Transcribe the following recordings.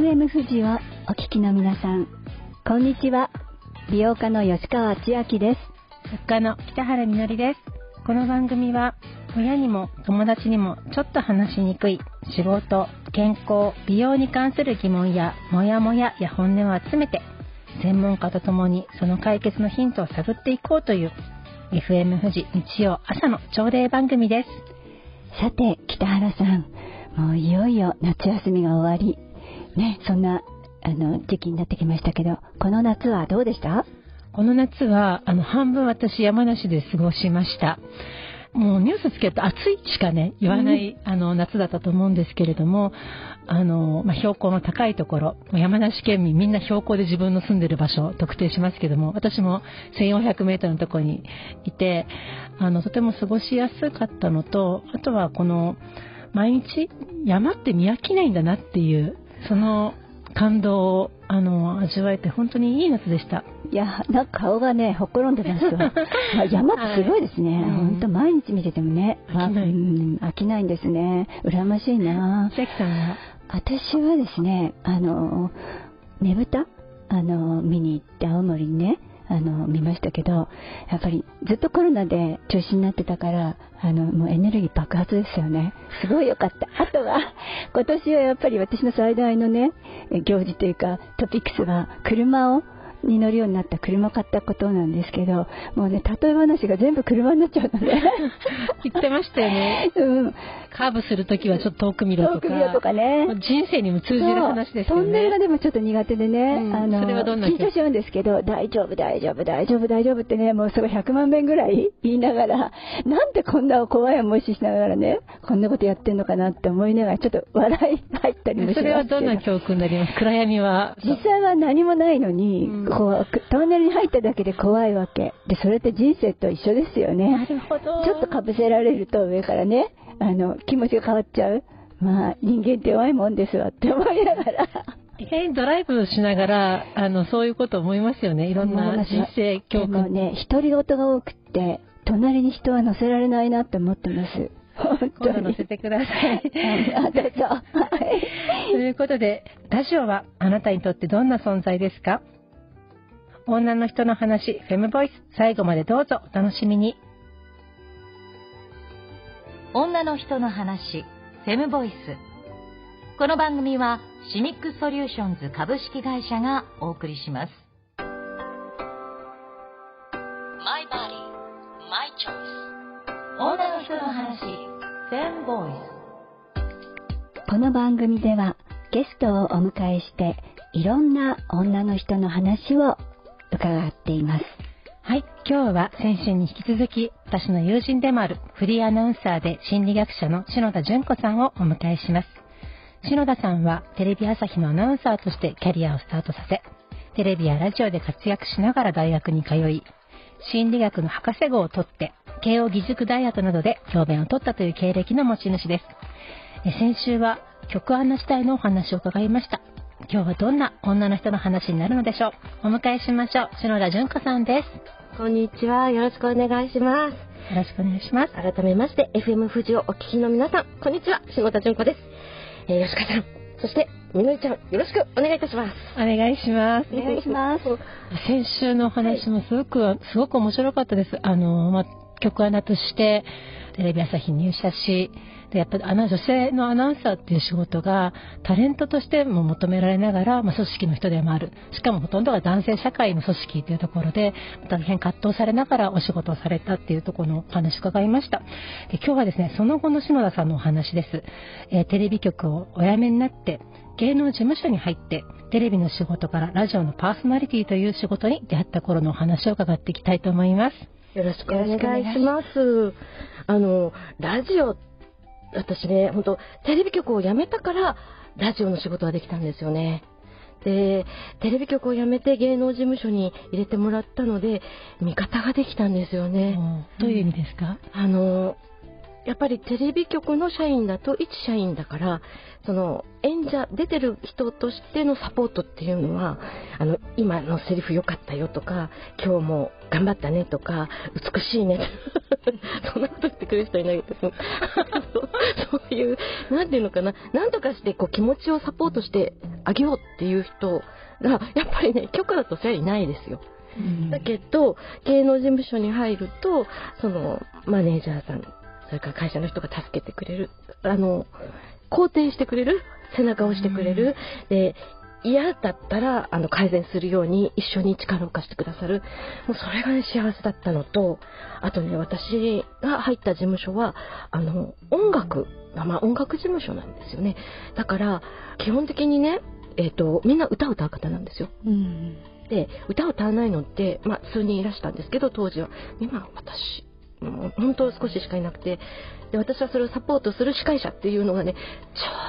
FM 富士をお聞きの皆さん、こんにちは。美容家の吉川千明です。作家の北原みのりです。この番組は、親にも友達にもちょっと話しにくい仕事、健康、美容に関する疑問やモヤモヤや本音を集めて、専門家と共にその解決のヒントを探っていこうという FM 富士日曜朝の朝礼番組です。さて、北原さん、もういよいよ夏休みが終わり、ね、そんなあの時期になってきましたけど、この夏はどうでした？この夏は、あの、半分私山梨で過ごしました。もうニュースつけると暑いしかね、言わない、あの、夏だったと思うんですけれども、あの、まあ、標高の高いところ、山梨県民みんな標高で自分の住んでる場所を特定しますけども、私も1400メートルのところにいて、あの、とても過ごしやすかったのと、あとはこの、毎日山って見飽きないんだなっていう、その感動をあの味わえて本当にいい夏でした。いやなんか顔がねほっころんでますわ 山ってすごいですね、はい、本当毎日見ててもね飽きない、うん、飽きないんですね。羨ましいな。関さんは？私はですねあのねぶた？あの見に行って青森にねあの見ましたけどやっぱりずっとコロナで中止になってたからあのもうエネルギー爆発ですよね。すごい良かった。あとは今年はやっぱり私の最大のね行事というかトピックスは車をに乗るようになった車を買ったことなんですけど、もうね、例え話が全部車になっちゃうので。言ってましたよね。うん。カーブするときはちょっと遠く見ろとか。遠く見ろとかね。人生にも通じる話ですよね。トンネルがでもちょっと苦手でね、うん、あの、それはどんな緊張しちゃうんですけど、大丈夫、大丈夫、大丈夫、大丈夫ってね、もうそれ100万遍ぐらい言いながら、なんでこんな怖い思いしながらね、こんなことやってんのかなって思いながら、ちょっと笑い入ったりもしますそれはどんな教訓になります？暗闇は。実際は何もないのに、うん、こう、トンネルに入っただけで怖いわけ。で、それって人生と一緒ですよね。なるほど。ちょっとかぶせられると上からね、あの、気持ちが変わっちゃう。まあ、人間って弱いもんですわって思いながら。意外にドライブしながら、あの、そういうこと思いますよね。いろんな人生教訓。でもね、独り言が多くて、隣に人は乗せられないなって思ってます。本当に乗せてください。あ、どうぞ。はい。ということで、ラジオはあなたにとってどんな存在ですか？女の人の話、フェムボイス、最後までどうぞお楽しみに。女の人の話、フェムボイス。この番組は、シニックソリューションズ株式会社がお送りします。My body, my choice. 女の人の話、フェムボイス。この番組では、ゲストをお迎えして、いろんな女の人の話を伺っています。はい、今日は先週に引き続き、私の友人でもあるフリーアナウンサーで心理学者の篠田純子さんをお迎えします。篠田さんはテレビ朝日のアナウンサーとしてキャリアをスタートさせ、テレビやラジオで活躍しながら大学に通い、心理学の博士号を取って、慶応義塾大学などで教鞭を取ったという経歴の持ち主です。先週は曲穴時代のお話を伺いました。今日はどんな女の人の話になるのでしょう？お迎えしましょう。篠田純子さんです。こんにちは。よろしくお願いします。よろしくお願いします。改めまして FM 富士をお聞きの皆さん。こんにちは。篠田純子です、えー、吉川さん。そしてみのりちゃん。よろしくお願いいたします。お願いします。お願いします。先週のお話もすごく、はい、すごく面白かったです。あのまあ曲穴としてテレビ朝日入社しでやっぱり女性のアナウンサーっていう仕事がタレントとしても求められながら、まあ、組織の人でもある。しかもほとんどが男性社会の組織というところで大変葛藤されながらお仕事をされたっていうところのお話を伺いました。で今日はですねその後の篠田さんのお話です、えー、テレビ局をお辞めになって芸能事務所に入ってテレビの仕事からラジオのパーソナリティという仕事に出会った頃のお話を伺っていきたいと思います。よろしくお願いします。あの、ラジオ、私ね、本当テレビ局を辞めたから、ラジオの仕事ができたんですよね。で、テレビ局を辞めて芸能事務所に入れてもらったので、味方ができたんですよね。どういう意味ですか？あの、やっぱりテレビ局の社員だと一社員だからその演者出てる人としてのサポートっていうのはあの今のセリフ良かったよとか今日も頑張ったねとか美しいね そんなこと言ってくれる人いないけど そういう何ていうのかな何とかしてこう気持ちをサポートしてあげようっていう人が、やっぱりね、許可だとそれはいないですよ。うんだけど、芸能事務所に入ると、その、マネージャーさん、それから会社の人が助けてくれる、あの、肯定してくれる、背中を押してくれる、で、嫌だったら、あの、改善するように一緒に力を貸してくださる。もうそれがね、幸せだったのと、あとね、私が入った事務所は、あの、音楽、まあ音楽事務所なんですよね。だから、基本的にね、えっ、と、みんな歌を歌う方なんですよ。うんで歌を歌わないのって、まあ、数人いらしたんですけど当時は今私もう本当少ししかいなくてで私はそれをサポートする司会者っていうのがねち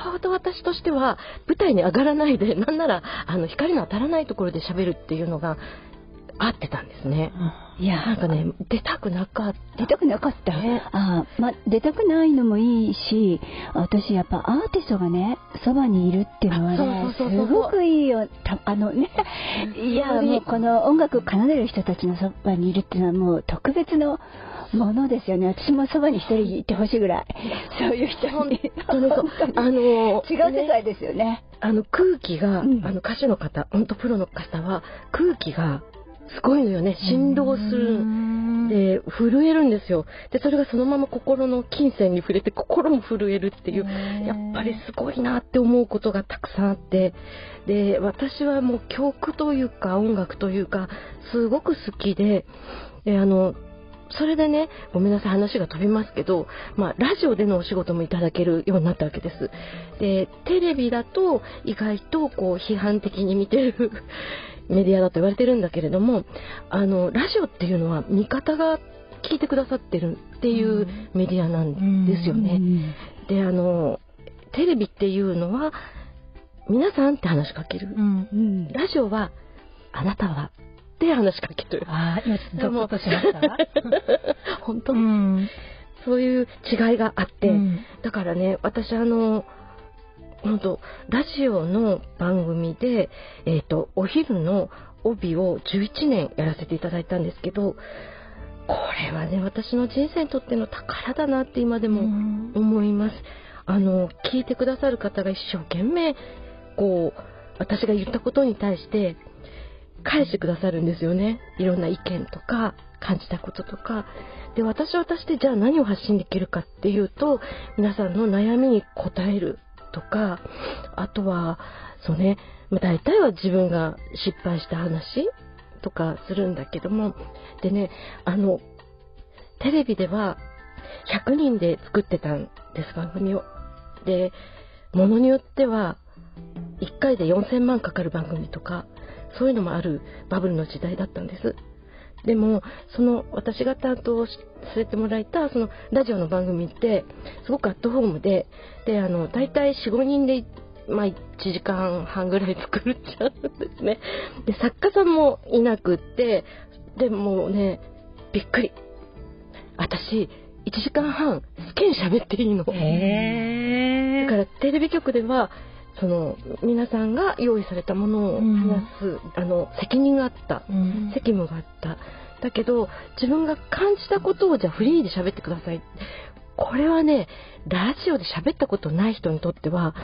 ょうど私としては舞台に上がらないでなんならあの光の当たらないところで喋るっていうのが合ってたんですね。いやなんかね出たくなかった。出たくなかった、ね。あーまあ出たくないのもいいし私やっぱアーティストがねそばにいるっていうのはねそうそうそうすごくいいよ。たあのねいやもうこの音楽を奏でる人たちのそばにいるっていうのはもう特別のものですよね。私もそばに一人いてほしいぐらい。そういう人に。あの違う世ね界ですよねあの空気が、うん。あの歌手の方、本当プロの方は空気がすごいのよね。振動する。で、震えるんですよ。で、それがそのまま心の金銭に触れて心も震えるっていう、やっぱりすごいなって思うことがたくさんあって、で、私はもう曲というか音楽というか、すごく好きで、で、あの、それでね、ごめんなさい、話が飛びますけど、まあ、ラジオでのお仕事もいただけるようになったわけです。で、テレビだと意外とこう批判的に見てるメディアだと言われてるんだけれども、あの、ラジオっていうのは味方が聞いてくださってるっていうメディアなんですよね。で、あの、テレビっていうのは、皆さんって話しかける。うんうんラジオは、あなたはって話しかける。ああ、今ちょっとしました。本当、うん。そういう違いがあって、うんだからね、私あの、本当ラジオの番組で、えっ、と、お昼の帯を11年やらせていただいたんですけど、これはね、私の人生にとっての宝だなって今でもうん思います。あの、聞いてくださる方が一生懸命、こう、私が言ったことに対して、返してくださるんですよね。いろんな意見とか、感じたこととか。で、私は私でじゃあ何を発信できるかっていうと、皆さんの悩みに答えるとか、あとは、そうね、ま、大体は自分が失敗した話とかするんだけども、でね、あの、テレビでは100人で作ってたんです、番組を。で、ものによっては、1回で4000万かかる番組とか、そういうのもあるバブルの時代だったんです。でも、その私が担当しさせてもらえたそのラジオの番組って、すごくアットホームで、で、あの、大体4、5人で、まあ、1時間半ぐらい作っちゃうんですね。で、作家さんもいなくって、でもうね、びっくり。私、1時間半、好きに喋っていいの。だからテレビ局ではその皆さんが用意されたものを話す、あの責任があったうん。責務があった。だけど自分が感じたことをじゃあフリーで喋ってください。これはねラジオで喋ったことない人にとっては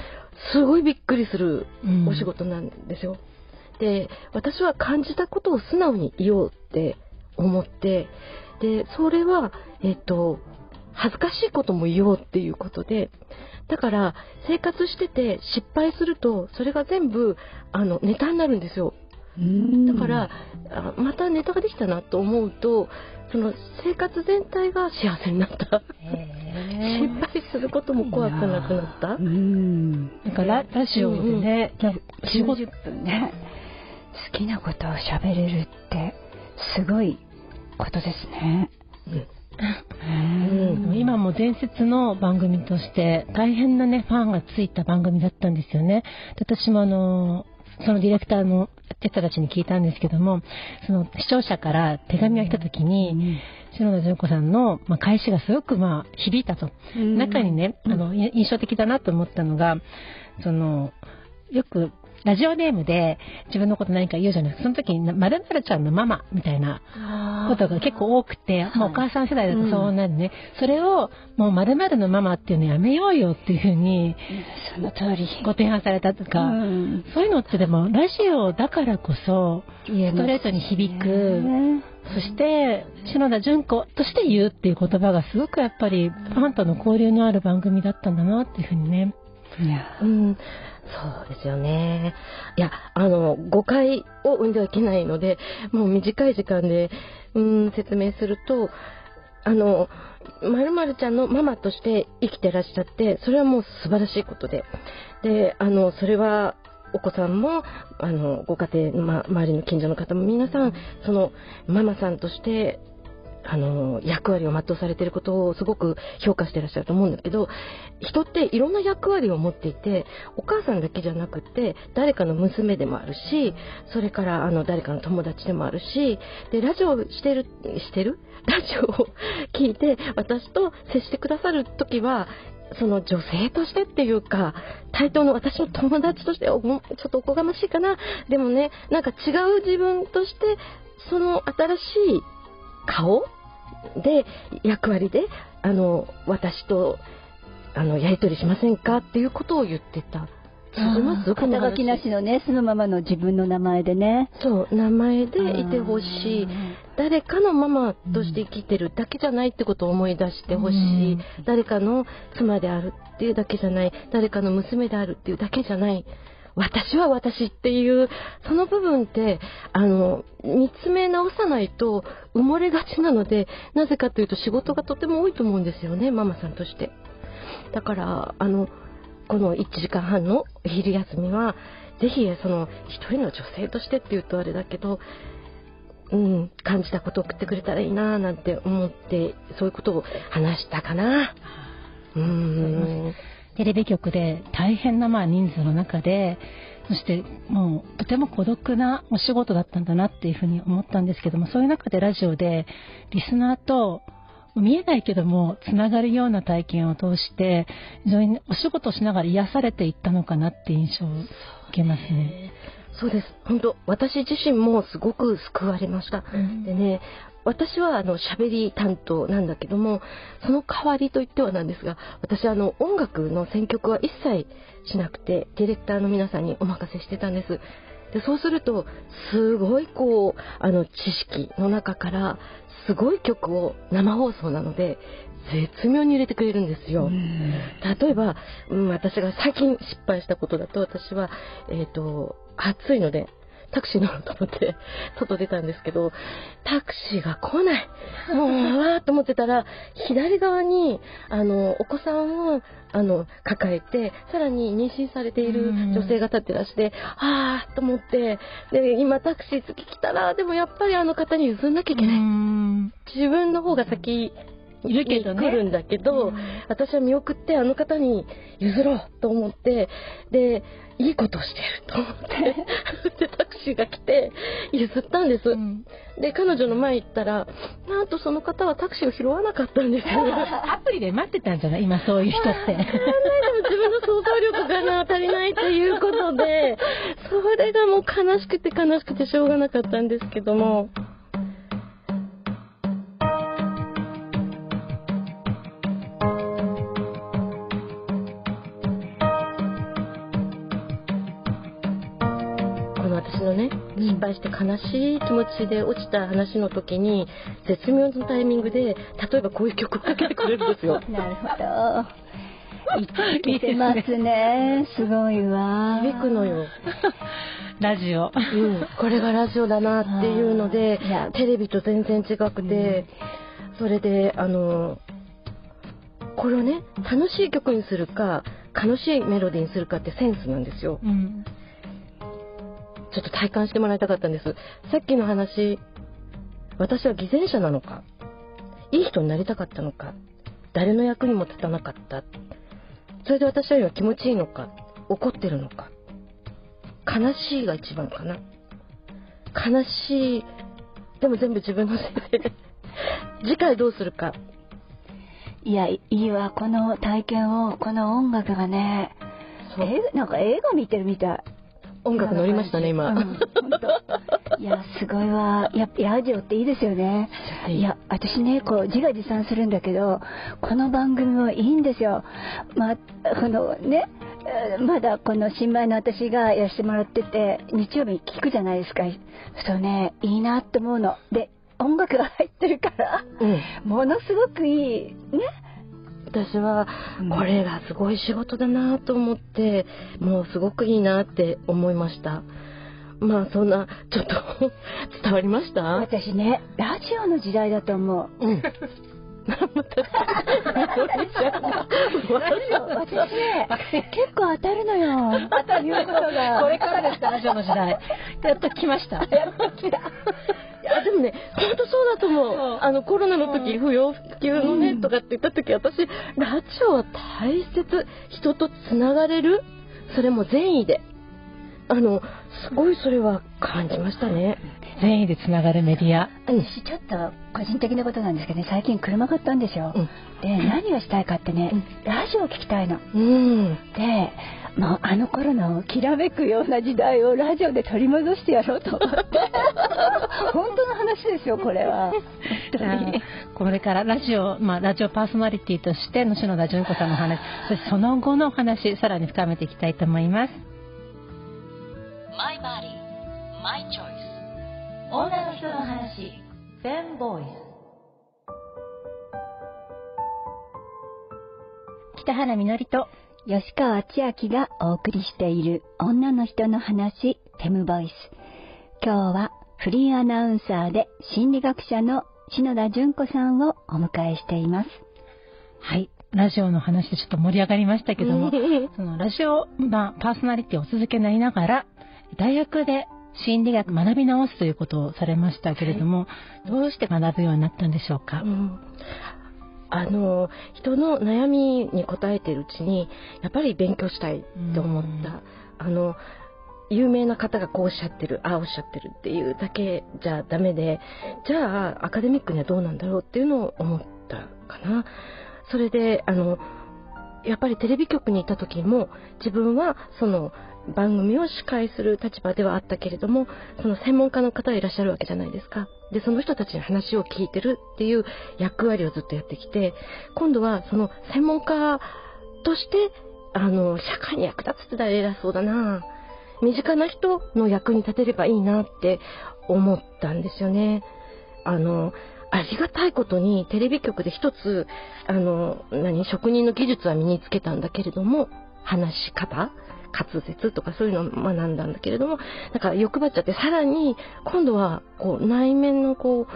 すごいびっくりするうん。お仕事なんですよ。で私は感じたことを素直に言おうって思ってでそれはえっと恥ずかしいことも言おうっていうことでだから生活してて失敗するとそれが全部あのネタになるんですよ。だから、あまたネタができたなと思うとその生活全体が幸せになった。へ失敗することも怖くなくなった。うん。なんかララジオでね、なんか仕事90分ね好きなことを喋れるってすごいことですね。うん今も伝説の番組として大変なねファンがついた番組だったんですよね。で私もあのそのディレクターの人たちに聞いたんですけども、その視聴者から手紙が来た時に、篠田純子さんの、まあ、返しがすごくまあ響いたと。中にね、あの、い印象的だなと思ったのが、その、よく、ラジオネームで自分のこと何か言うじゃない。ですか。その時に、まるまるちゃんのママみたいなことが結構多くて、まあ、お母さん世代だとそうなるね、それをもう〇〇のママっていうのやめようよっていうふうにその通り。ご提案されたとか、うん。そういうのってでもラジオだからこそストレートに響く、ねそして篠田純子として言うっていう言葉がすごくやっぱりファンとの交流のある番組だったんだなっていうふうにね。うん、そうですよね。いや、あの、誤解を生んではいけないので、もう短い時間で、うん、説明すると、あの、まるまるちゃんのママとして生きてらっしゃって、それはもう素晴らしいことで。で、あの、それは、お子さんも、あの、ご家庭の、ま、周りの近所の方も皆さん、その、ママさんとして、あの、役割を全うされてることをすごく評価してらっしゃると思うんだけど、人っていろんな役割を持っていて、お母さんだけじゃなくて、誰かの娘でもあるし、それからあの誰かの友達でもあるし、で、ラジオをしてる、してる？ラジオを聞いて、私と接してくださるときは、その女性としてっていうか、対等の私の友達として、おちょっとおこがましいかな？でもね、なんか違う自分として、その新しい顔で役割であの私とあのやり取りしませんかっていうことを言ってた。肩書きなしのねそのままの自分の名前でね。そう名前でいてほしい。誰かのママとして生きてるだけじゃないってことを思い出してほしい、うん。誰かの妻であるっていうだけじゃない。誰かの娘であるっていうだけじゃない私は私っていうその部分ってあの見つめ直さないと埋もれがちなのでなぜかというと仕事がとても多いと思うんですよねママさんとして。だからあのこの1時間半のお昼休みはぜひその一人の女性としてっていうとあれだけどうん、感じたことを送ってくれたらいいななんて思ってそういうことを話したかな。うんテレビ局で大変なまあ人数の中で、そしてもうとても孤独なお仕事だったんだなっていうふうに思ったんですけども、そういう中でラジオでリスナーと見えないけどもつながるような体験を通して非常にお仕事をしながら癒されていったのかなっていう印象を受けますね。そうです本当私自身もすごく救われました。でね私はあの喋り担当なんだけどもその代わりといってはなんですが私あの音楽の選曲は一切しなくてディレクターの皆さんにお任せしてたんです。でそうするとすごいこうあの知識の中からすごい曲を生放送なので絶妙に入れてくれるんですよ、例えば、うん、私が最近失敗したことだと私は、えっと暑いのでタクシー乗ろうと思って外出たんですけどタクシーが来ない。もうわーっと思ってたら左側にあのお子さんをあの抱えてさらに妊娠されている女性が立ってらしてあーと思ってで今タクシー次来たらでもやっぱりあの方に譲んなきゃいけない。ん。自分の方が先いるけどね。来るんだけど、私は見送ってあの方に譲ろうと思ってでいいことをしてると思って でタクシーが来て譲ったんです、うん。で彼女の前行ったらなんとその方はタクシーを拾わなかったんです。よ アプリで待ってたんじゃない？今そういう人って。自分の想像力がな足りないということで。それがもう悲しくて悲しくてしょうがなかったんですけども敗して悲しい気持ちで落ちた話の時に絶妙なタイミングで例えばこういう曲をかけてくれるんですよ。なるほど。いただけてますね。すごいわ。響くのよ。ラジオ。うん、これがラジオだなっていうのでテレビと全然違くて、それであのこれをね楽しい曲にするか楽しいメロディーにするかってセンスなんですよ。うんちょっと体感してもらいたかったんです。さっきの話私は偽善者なのか？いい人になりたかったのか？誰の役にも立たなかった？それで私は今気持ちいいのか？怒ってるのか？悲しいが一番かな？悲しいでも全部自分のせいで。次回どうするか？いやいいわ。この体験をこの音楽がね。映画なんか映画見てるみたい音楽乗りましたね今、うんいや、すごいわ。やっぱラジオっていいですよね。いや、私ね、こう、自画自賛するんだけど、この番組はいいんですよ。まあ、このね、まだこの新米の私がやらせてもらってて、日曜日に聞くじゃないですか。そうね、いいなって思うの。で、音楽が入ってるから、うんものすごくいい。ね。私はこれがすごい仕事だなと思ってもうすごくいいなって思いました。まあそんなちょっと 伝わりました？私ね、ラジオの時代だと思う。うん。私ね、結構当たるのよ。当たることが。これからですかラジオの時代。やっと来ました。いやでもね本当そうだと思う、う。んあのコロナの時、不要不急のね、うん。とかって言った時私ラジオは大切人とつながれる？それも善意で。あのすごいそれは感じましたね。善意でつながるメディア。私ちょっと個人的なことなんですけどね、最近車買ったんですよ。うん。で、何がしたいかってね、うん。ラジオを聞きたいの。うん。で、もうあの頃のきらめくような時代をラジオで取り戻してやろうと思って。本当の話ですよ、これは。これからラジオ、まあ、ラジオパーソナリティとしての篠田純子さんのお話そしてその後のお話さらに深めていきたいと思います My body, my choice. 女の人の話、フェムボイス。北原みのりと吉川千秋がお送りしている女の人の話、テムボイス。今日はフリーアナウンサーで心理学者の篠田純子さんをお迎えしています。はいラジオの話でちょっと盛り上がりましたけども そのラジオ、まあ、パーソナリティをお続けになりながら大学で心理学学び直すということをされましたけれども、どうして学ぶようになったんでしょうか、うんあの人の悩みに答えてるうちにやっぱり勉強したいと思った、うん。あの有名な方がこうおっしゃってるああおっしゃってるっていうだけじゃダメでじゃあアカデミックにはどうなんだろうっていうのを思ったかな。それであのやっぱりテレビ局にいた時も自分はその番組を司会する立場ではあったけれどもその専門家の方がいらっしゃるわけじゃないですかでその人たちに話を聞いてるっていう役割をずっとやってきて今度はその専門家としてあの社会に役立つって偉そうだな。身近な人の役に立てればいいなって思ったんですよね。あのありがたいことにテレビ局で一つあの何職人の技術は身につけたんだけれども話し方滑舌とかそういうのを学んだんだけれどもだから欲張っちゃってさらに今度はこう内面のこ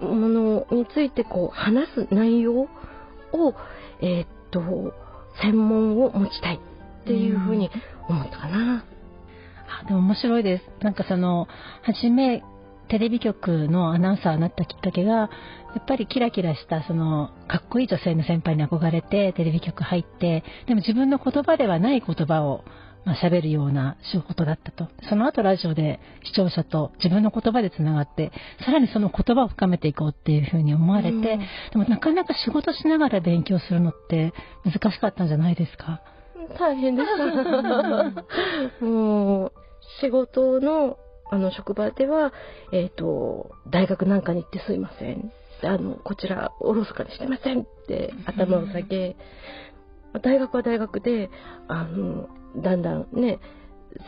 うものについてこう話す内容をえーっと専門を持ちたいっていうふうに思ったかな。あでも面白いです。なんかその、初め、テレビ局のアナウンサーになったきっかけが、やっぱりキラキラした、その、かっこいい女性の先輩に憧れて、テレビ局入って、でも自分の言葉ではない言葉を、まあ、喋るような仕事だったと。その後ラジオで視聴者と自分の言葉でつながって、さらにその言葉を深めていこうっていうふうに思われて、うんでもなかなか仕事しながら勉強するのって難しかったんじゃないですか？大変でした。もう、仕事の、あの、職場では、えっ、と、大学なんかに行ってすいません。あの、こちら、おろそかにしてませんって頭を下げ、大学は大学で、あの、だんだんね、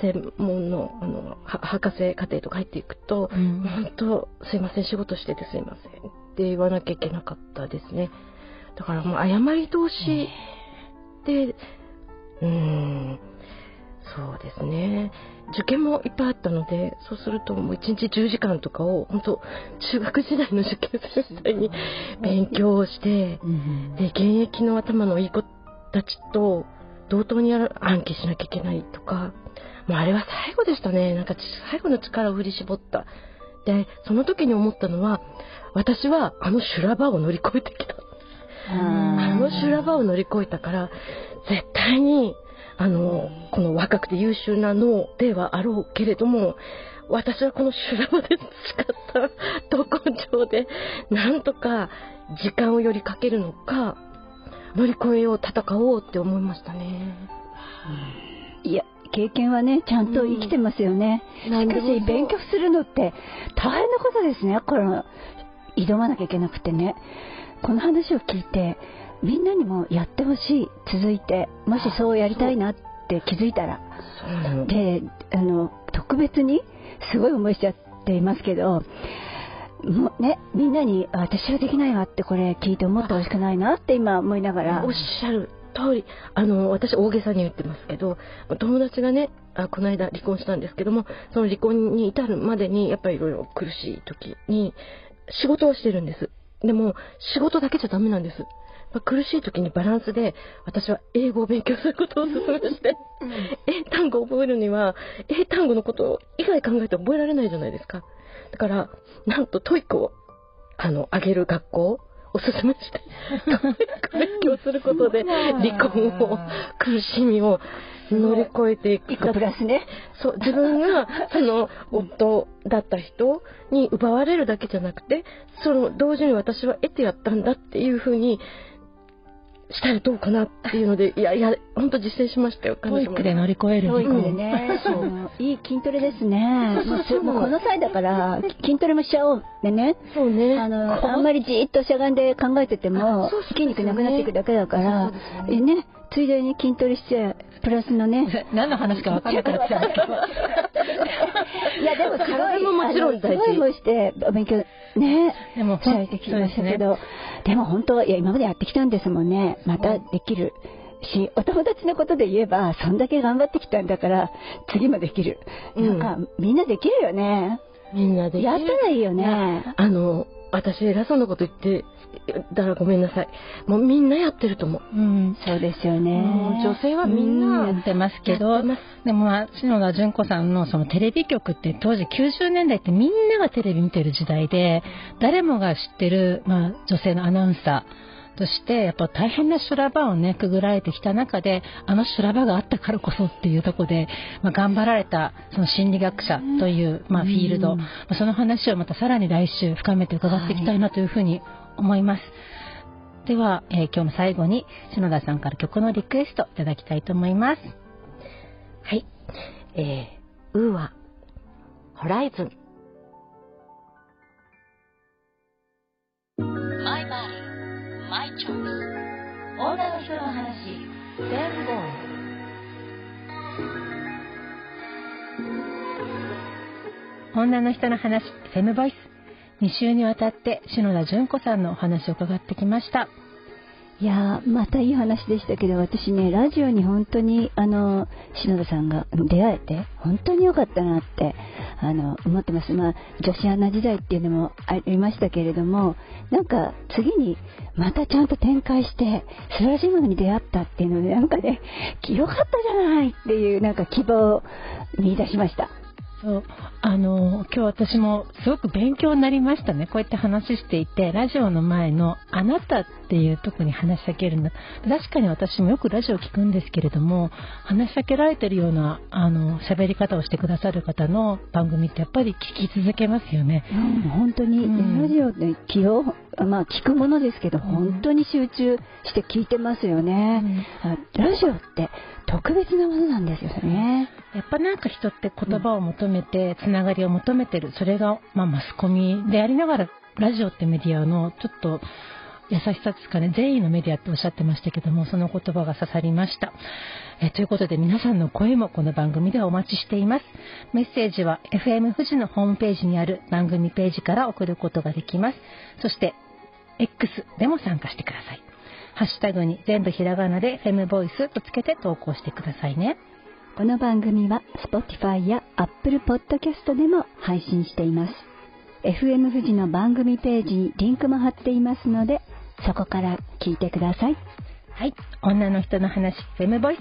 専門の、あの、は博士課程とか入っていくと、うん。本当すいません仕事しててすいませんって言わなきゃいけなかったですね。だからもう謝り通しでうーんそうですね。受験もいっぱいあったのでそうするともう1日10時間とかを本当中学時代の受験生みたいに勉強をしてうんで現役の頭のいい子たちと同等に暗記しなきゃいけないとか。もうあれは最後でしたね。なんか最後の力を振り絞った。でその時に思ったのは私はあの修羅場を乗り越えてきた。あの修羅場を乗り越えたから絶対にあのこの若くて優秀な脳ではあろうけれども私はこの修羅場で培ったど根性でなんとか時間をよりかけるのか乗り越えよう戦おうって思いましたね。い。や、経験はねちゃんと生きてますよね、しかし勉強するのって大変なことですね。この挑まなきゃいけなくてね。この話を聞いてみんなにもやってほしい続いて。もしそうやりたいなって気づいたら。であの特別にすごい思いしちゃっていますけどもうね、みんなに私はできないわってこれ聞いて思ってほしくないなって今思いながら。おっしゃる通り。あの私大げさに言ってますけど友達がねあこの間離婚したんですけどもその離婚に至るまでにやっぱりいろいろ苦しい時に仕事をしてるんです。でも仕事だけじゃダメなんです苦しい時にバランスで私は英語を勉強することをお勧めして、英単語を覚えるには英単語のこと以外考えて覚えられないじゃないですか。だから、なんと TOEIC を、あの、あげる学校をおすすめして、勉強することで、離婚を、苦しみを乗り越えていく。プラスね。そう、自分が、その、夫だった人に奪われるだけじゃなくて、その、同時に私は得てやったんだっていうふうに、したらどうかなっていうので、いやいや、本当実践しましたよ、 TOEICで乗り越える。 TOEICでね。そう。いい筋トレですね。もうこの際だから、筋トレもしちゃおう。でね。そうね。あの、あんまりじっとしゃがんで考えてても、筋肉なくなっていくだけだから、えね、ついでに筋トレしちゃプラスのね。何の話か分かんなくなっちゃうけど。いや、でも体ももちろん大事。すごいして、勉強、ね。でも、されてきましたけど、でも本当、いや、今までやってきたんですもんね。またできる。し、お友達のことで言えば、そんだけ頑張ってきたんだから、次もできる。なんか、みんなできるよね。みんなできる。やったらいいよね。あの、私偉そうなこと言ってだらごめんなさい。もうみんなやってると思う。うん、そうですよね。女性はみんなやってますけど、でもまあ、篠田純子さんのそのテレビ局って当時90年代ってみんながテレビ見てる時代で、誰もが知ってる、まあ、女性のアナウンサー、としてやっぱ大変な修羅場をねくぐられてきた中であの修羅場があったからこそっていうところで、まあ、頑張られたその心理学者という、まあ、フィールド、まあ、その話をまたさらに来週深めて伺っていきたいなというふうに思います。では、えー、今日の最後に篠田さんから曲のリクエストいただきたいと思います。はい。えー、ウーは、ホライズン。マイバディ、マイチョイス。女の人の話、全。女の人の話、フェムボイス。2週にわたって篠田純子さんのお話を伺ってきました。いやまたいい話でしたけど私ねラジオに本当にあの篠田さんが出会えて本当に良かったなってあの思ってます。まあ女子アナ時代っていうのもありましたけれどもなんか次にまたちゃんと展開して素晴らしいものに出会ったっていうのでなんかね 良かったじゃないっていうなんか希望を見出しました。そうあの今日私もすごく勉強になりましたね。こうやって話していてラジオの前の「あなた」っていうとこに話しかけるんだ確かに私もよくラジオ聞くんですけれども話しかけられてるようなあの喋り方をしてくださる方の番組ってやっぱり聞き続けますよね、うん、本当に、うん、ラジオで気をまあ聞くものですけど、本当に集中して聞いてますよね、うん、ラジオって特別なものなんですよね。やっぱなんか人って言葉を求めて、つながりを求めてる。それが、まあ、マスコミでありながら、ラジオってメディアのちょっと優しさですかね、善意のメディアっておっしゃってましたけども、その言葉が刺さりました。えということで皆さんの声もこの番組ではお待ちしています。メッセージは FM 富士のホームページにある番組ページから送ることができます。そして X でも参加してください。ハッシュタグに全部ひらがなでフェムボイスとつけて投稿してくださいね。この番組は Spotify や Apple Podcast でも配信しています。FM 富士の番組ページにリンクも貼っていますので、そこから聞いてください。はい。女の人の話、フェムボイス。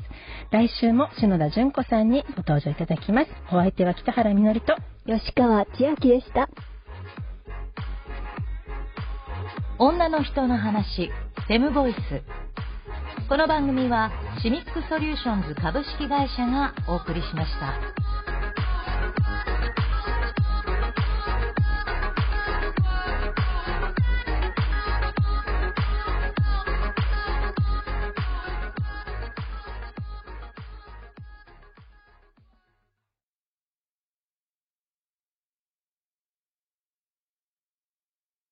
来週も篠田純子さんにご登場いただきます。お相手は北原みのりと吉川千秋でした。女の人の話、フェムボイス。この番組はシミックソリューションズ株式会社がお送りしました。